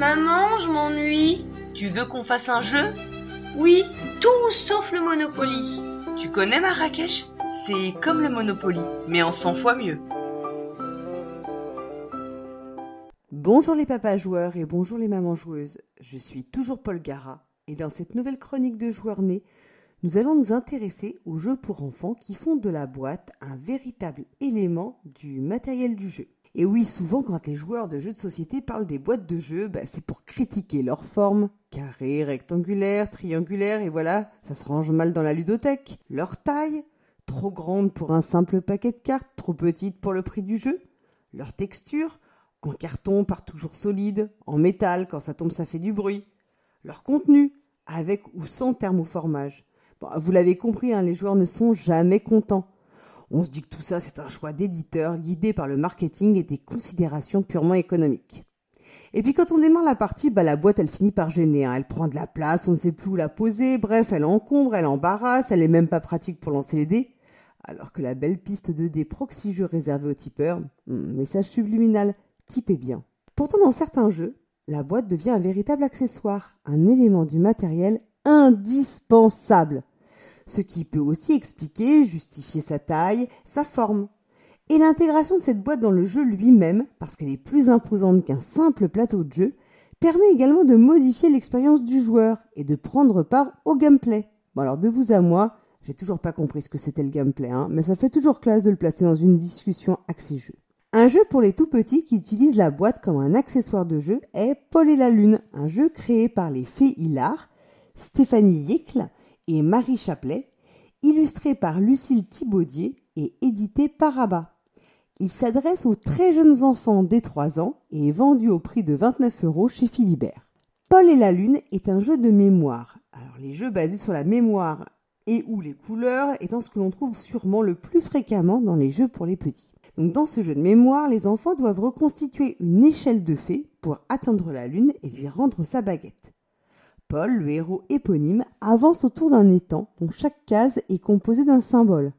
Maman, je m'ennuie. Tu veux qu'on fasse un jeu? Oui, tout sauf le Monopoly. Tu connais Marrakech? C'est comme le Monopoly, mais en 100 fois mieux. Bonjour les papas joueurs et bonjour les mamans joueuses. Je suis toujours Paul Gara et dans cette nouvelle chronique de joueurs nés, nous allons nous intéresser aux jeux pour enfants qui font de la boîte un véritable élément du matériel du jeu. Et oui, souvent quand les joueurs de jeux de société parlent des boîtes de jeux, bah, c'est pour critiquer leur forme, carré, rectangulaire, triangulaire, et voilà, ça se range mal dans la ludothèque. Leur taille, trop grande pour un simple paquet de cartes, trop petite pour le prix du jeu? Leur texture, en carton part toujours solide, en métal, quand ça tombe ça fait du bruit. Leur contenu, avec ou sans thermoformage. Bon, vous l'avez compris, hein, les joueurs ne sont jamais contents. On se dit que tout ça, c'est un choix d'éditeur guidé par le marketing et des considérations purement économiques. Et puis quand on démarre la partie, bah, la boîte elle finit par gêner. Hein. Elle prend de la place, on ne sait plus où la poser, bref, elle encombre, elle embarrasse, elle est même pas pratique pour lancer les dés. Alors que la belle piste de dés proxy jeux réservée aux tipeurs, hmm, message subliminal, typez bien. Pourtant dans certains jeux, la boîte devient un véritable accessoire, un élément du matériel indispensable. Ce qui peut aussi expliquer, justifier sa taille, sa forme. Et l'intégration de cette boîte dans le jeu lui-même, parce qu'elle est plus imposante qu'un simple plateau de jeu, permet également de modifier l'expérience du joueur et de prendre part au gameplay. Bon alors de vous à moi, j'ai toujours pas compris ce que c'était le gameplay, hein, mais ça fait toujours classe de le placer dans une discussion axée jeu. Un jeu pour les tout petits qui utilise la boîte comme un accessoire de jeu est Paul et la Lune, un jeu créé par les fées Hilar, Stéphanie Yeckel et Marie Chaplet, illustré par Lucille Thibaudier et édité par Abba. Il s'adresse aux très jeunes enfants dès 3 ans et est vendu au prix de 29 euros chez Philibert. Paul et la Lune est un jeu de mémoire. Alors les jeux basés sur la mémoire et ou les couleurs étant ce que l'on trouve sûrement le plus fréquemment dans les jeux pour les petits. Donc dans ce jeu de mémoire, les enfants doivent reconstituer une échelle de fées pour atteindre la Lune et lui rendre sa baguette. Paul, le héros éponyme, avance autour d'un étang dont chaque case est composée d'un symbole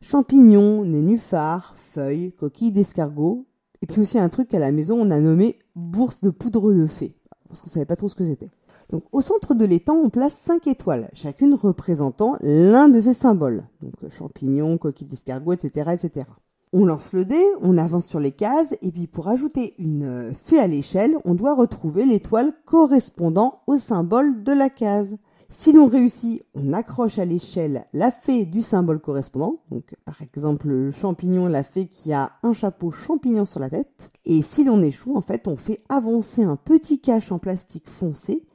champignons, nénuphars, feuilles, coquilles d'escargot, et puis aussi un truc qu'à la maison on a nommé bourse de poudre de fée, parce qu'on savait pas trop ce que c'était. Donc au centre de l'étang, on place cinq étoiles, chacune représentant l'un de ces symboles. Donc champignons, coquilles d'escargot, etc., etc. On lance le dé, on avance sur les cases, et puis pour ajouter une fée à l'échelle, on doit retrouver l'étoile correspondant au symbole de la case. Si l'on réussit, on accroche à l'échelle la fée du symbole correspondant. Donc, par exemple, le champignon, la fée qui a un chapeau champignon sur la tête. Et si l'on échoue, en fait, on fait avancer un petit cache en plastique foncé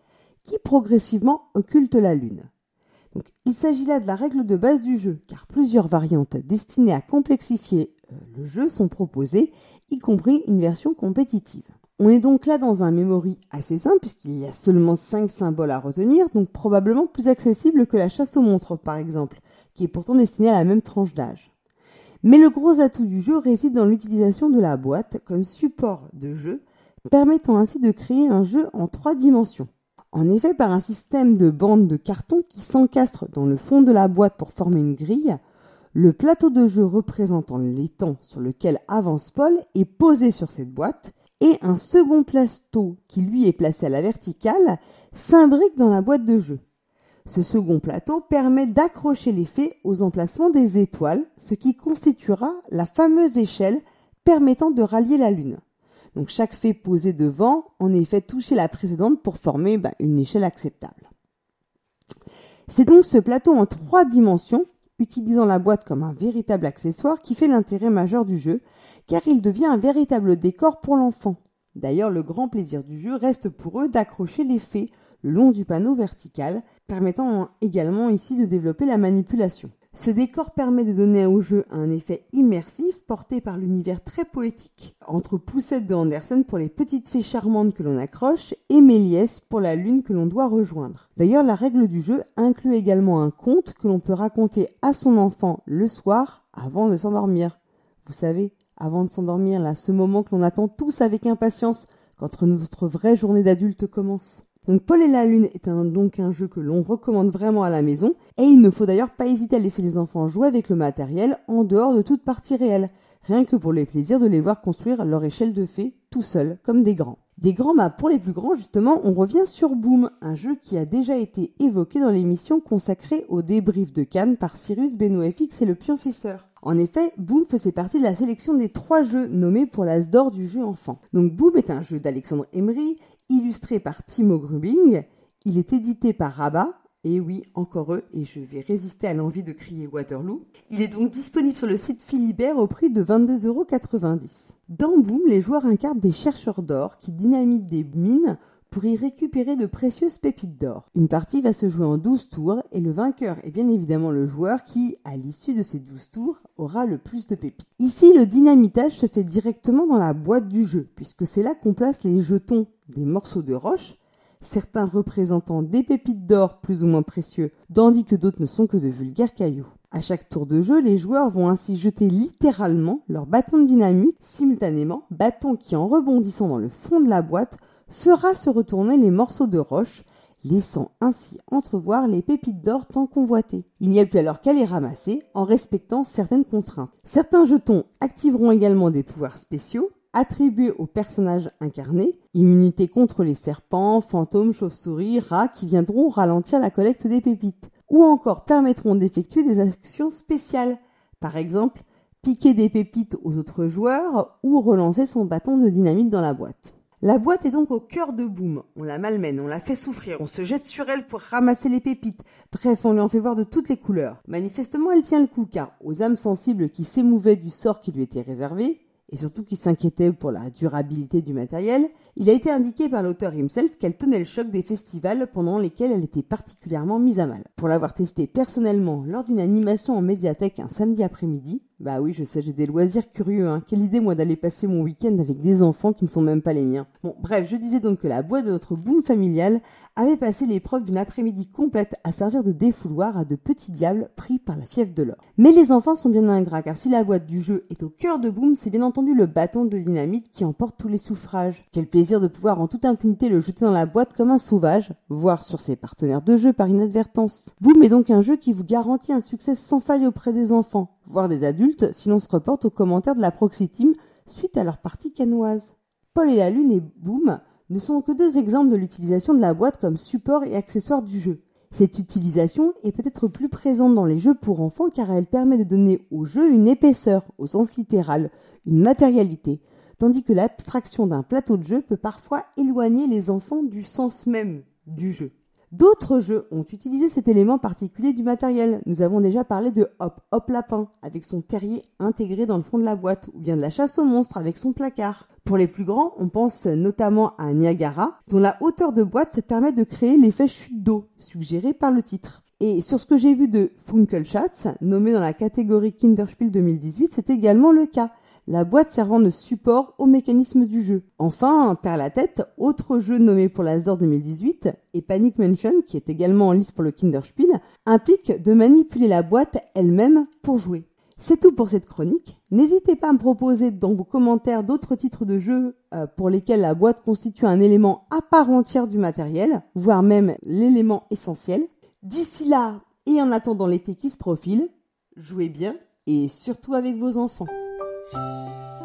qui progressivement occulte la lune. Il s'agit là de la règle de base du jeu, car plusieurs variantes destinées à complexifier euh, le jeu sont proposées, y compris une version compétitive. On est donc là dans un memory assez simple puisqu'il y a seulement 5 symboles à retenir, donc probablement plus accessible que la chasse aux montres par exemple, qui est pourtant destinée à la même tranche d'âge. Mais le gros atout du jeu réside dans l'utilisation de la boîte comme support de jeu, permettant ainsi de créer un jeu en trois dimensions. En effet, par un système de bandes de carton qui s'encastre dans le fond de la boîte pour former une grille, le plateau de jeu représentant l'étang sur lequel avance Paul est posé sur cette boîte et un second plateau qui lui est placé à la verticale s'imbrique dans la boîte de jeu. Ce second plateau permet d'accrocher les fées aux emplacements des étoiles, ce qui constituera la fameuse échelle permettant de rallier la Lune. Donc chaque fée posée devant en effet toucher la précédente pour former bah, une échelle acceptable. C'est donc ce plateau en trois dimensions, utilisant la boîte comme un véritable accessoire, qui fait l'intérêt majeur du jeu, car il devient un véritable décor pour l'enfant. D'ailleurs, le grand plaisir du jeu reste pour eux d'accrocher les fées le long du panneau vertical, permettant également ici de développer la manipulation. Ce décor permet de donner au jeu un effet immersif porté par l'univers très poétique, entre Poussette de Andersen pour les petites fées charmantes que l'on accroche et Méliès pour la lune que l'on doit rejoindre. D'ailleurs, la règle du jeu inclut également un conte que l'on peut raconter à son enfant le soir avant de s'endormir. Vous savez, avant de s'endormir, là, ce moment que l'on attend tous avec impatience quand notre vraie journée d'adulte commence. Donc Paul et la Lune est donc un jeu que l'on recommande vraiment à la maison et il ne faut d'ailleurs pas hésiter à laisser les enfants jouer avec le matériel en dehors de toute partie réelle, rien que pour les plaisirs de les voir construire leur échelle de fées tout seuls comme des grands. Des grands maps pour les plus grands, justement, on revient sur Boom, un jeu qui a déjà été évoqué dans l'émission consacrée au débrief de Cannes par Cyrus, BenoFX et le Pionfesseur. En effet, Boom faisait partie de la sélection des trois jeux nommés pour l'As d'or du jeu enfant. Donc Boom est un jeu d'Alexandre Emery, illustré par Timo Grubing. Il est édité par Rabat, et oui, encore eux, et je vais résister à l'envie de crier Waterloo. Il est donc disponible sur le site Philibert au prix de 22,90€. Dans Boom, les joueurs incarnent des chercheurs d'or qui dynamitent des mines pour y récupérer de précieuses pépites d'or. Une partie va se jouer en 12 tours et le vainqueur est bien évidemment le joueur qui, à l'issue de ces 12 tours, aura le plus de pépites. Ici, le dynamitage se fait directement dans la boîte du jeu, puisque c'est là qu'on place les jetons des morceaux de roche certains représentant des pépites d'or plus ou moins précieux, tandis que d'autres ne sont que de vulgaires cailloux. À chaque tour de jeu, les joueurs vont ainsi jeter littéralement leur bâton de dynamite simultanément, bâton qui en rebondissant dans le fond de la boîte fera se retourner les morceaux de roche, laissant ainsi entrevoir les pépites d'or tant convoitées. Il n'y a plus alors qu'à les ramasser en respectant certaines contraintes. Certains jetons activeront également des pouvoirs spéciaux, attribués aux personnages incarnés, immunité contre les serpents, fantômes, chauves-souris, rats qui viendront ralentir la collecte des pépites, ou encore permettront d'effectuer des actions spéciales, par exemple piquer des pépites aux autres joueurs ou relancer son bâton de dynamite dans la boîte. La boîte est donc au cœur de Boom. On la malmène, on la fait souffrir, on se jette sur elle pour ramasser les pépites. Bref, on lui en fait voir de toutes les couleurs. Manifestement, elle tient le coup car aux âmes sensibles qui s'émouvaient du sort qui lui était réservé, et surtout qui s'inquiétait pour la durabilité du matériel, il a été indiqué par l'auteur himself qu'elle tenait le choc des festivals pendant lesquels elle était particulièrement mise à mal. Pour l'avoir testé personnellement lors d'une animation en médiathèque un samedi après-midi, bah oui, je sais, j'ai des loisirs curieux, hein. Quelle idée, moi, d'aller passer mon week-end avec des enfants qui ne sont même pas les miens. Bon, bref, je disais donc que la boîte de notre boom familial avait passé l'épreuve d'une après-midi complète à servir de défouloir à de petits diables pris par la fièvre de l'or. Mais les enfants sont bien ingrats, car si la boîte du jeu est au cœur de Boom, c'est bien entendu le bâton de dynamite qui emporte tous les suffrages. Quel plaisir de pouvoir en toute impunité le jeter dans la boîte comme un sauvage, voire sur ses partenaires de jeu par inadvertance. Boom est donc un jeu qui vous garantit un succès sans faille auprès des enfants, voire des adultes, si l'on se reporte aux commentaires de la Proxy Team suite à leur partie canoise. Paul et la Lune et Boom ne sont que deux exemples de l'utilisation de la boîte comme support et accessoire du jeu. Cette utilisation est peut-être plus présente dans les jeux pour enfants car elle permet de donner au jeu une épaisseur, au sens littéral, une matérialité, tandis que l'abstraction d'un plateau de jeu peut parfois éloigner les enfants du sens même du jeu. D'autres jeux ont utilisé cet élément particulier du matériel. Nous avons déjà parlé de Hop Hop Lapin avec son terrier intégré dans le fond de la boîte, ou bien de la chasse aux monstres avec son placard. Pour les plus grands, on pense notamment à Niagara, dont la hauteur de boîte permet de créer l'effet chute d'eau, suggéré par le titre. Et sur ce que j'ai vu de Funkelschatz, nommé dans la catégorie Kinderspiel 2018, c'est également le cas la boîte servant de support au mécanisme du jeu. Enfin, Père la tête, autre jeu nommé pour la ZOR 2018, et Panic Mansion, qui est également en liste pour le Kinderspiel, implique de manipuler la boîte elle-même pour jouer. C'est tout pour cette chronique. N'hésitez pas à me proposer dans vos commentaires d'autres titres de jeux euh, pour lesquels la boîte constitue un élément à part entière du matériel, voire même l'élément essentiel. D'ici là, et en attendant l'été qui se profile, jouez bien et surtout avec vos enfants. oh you.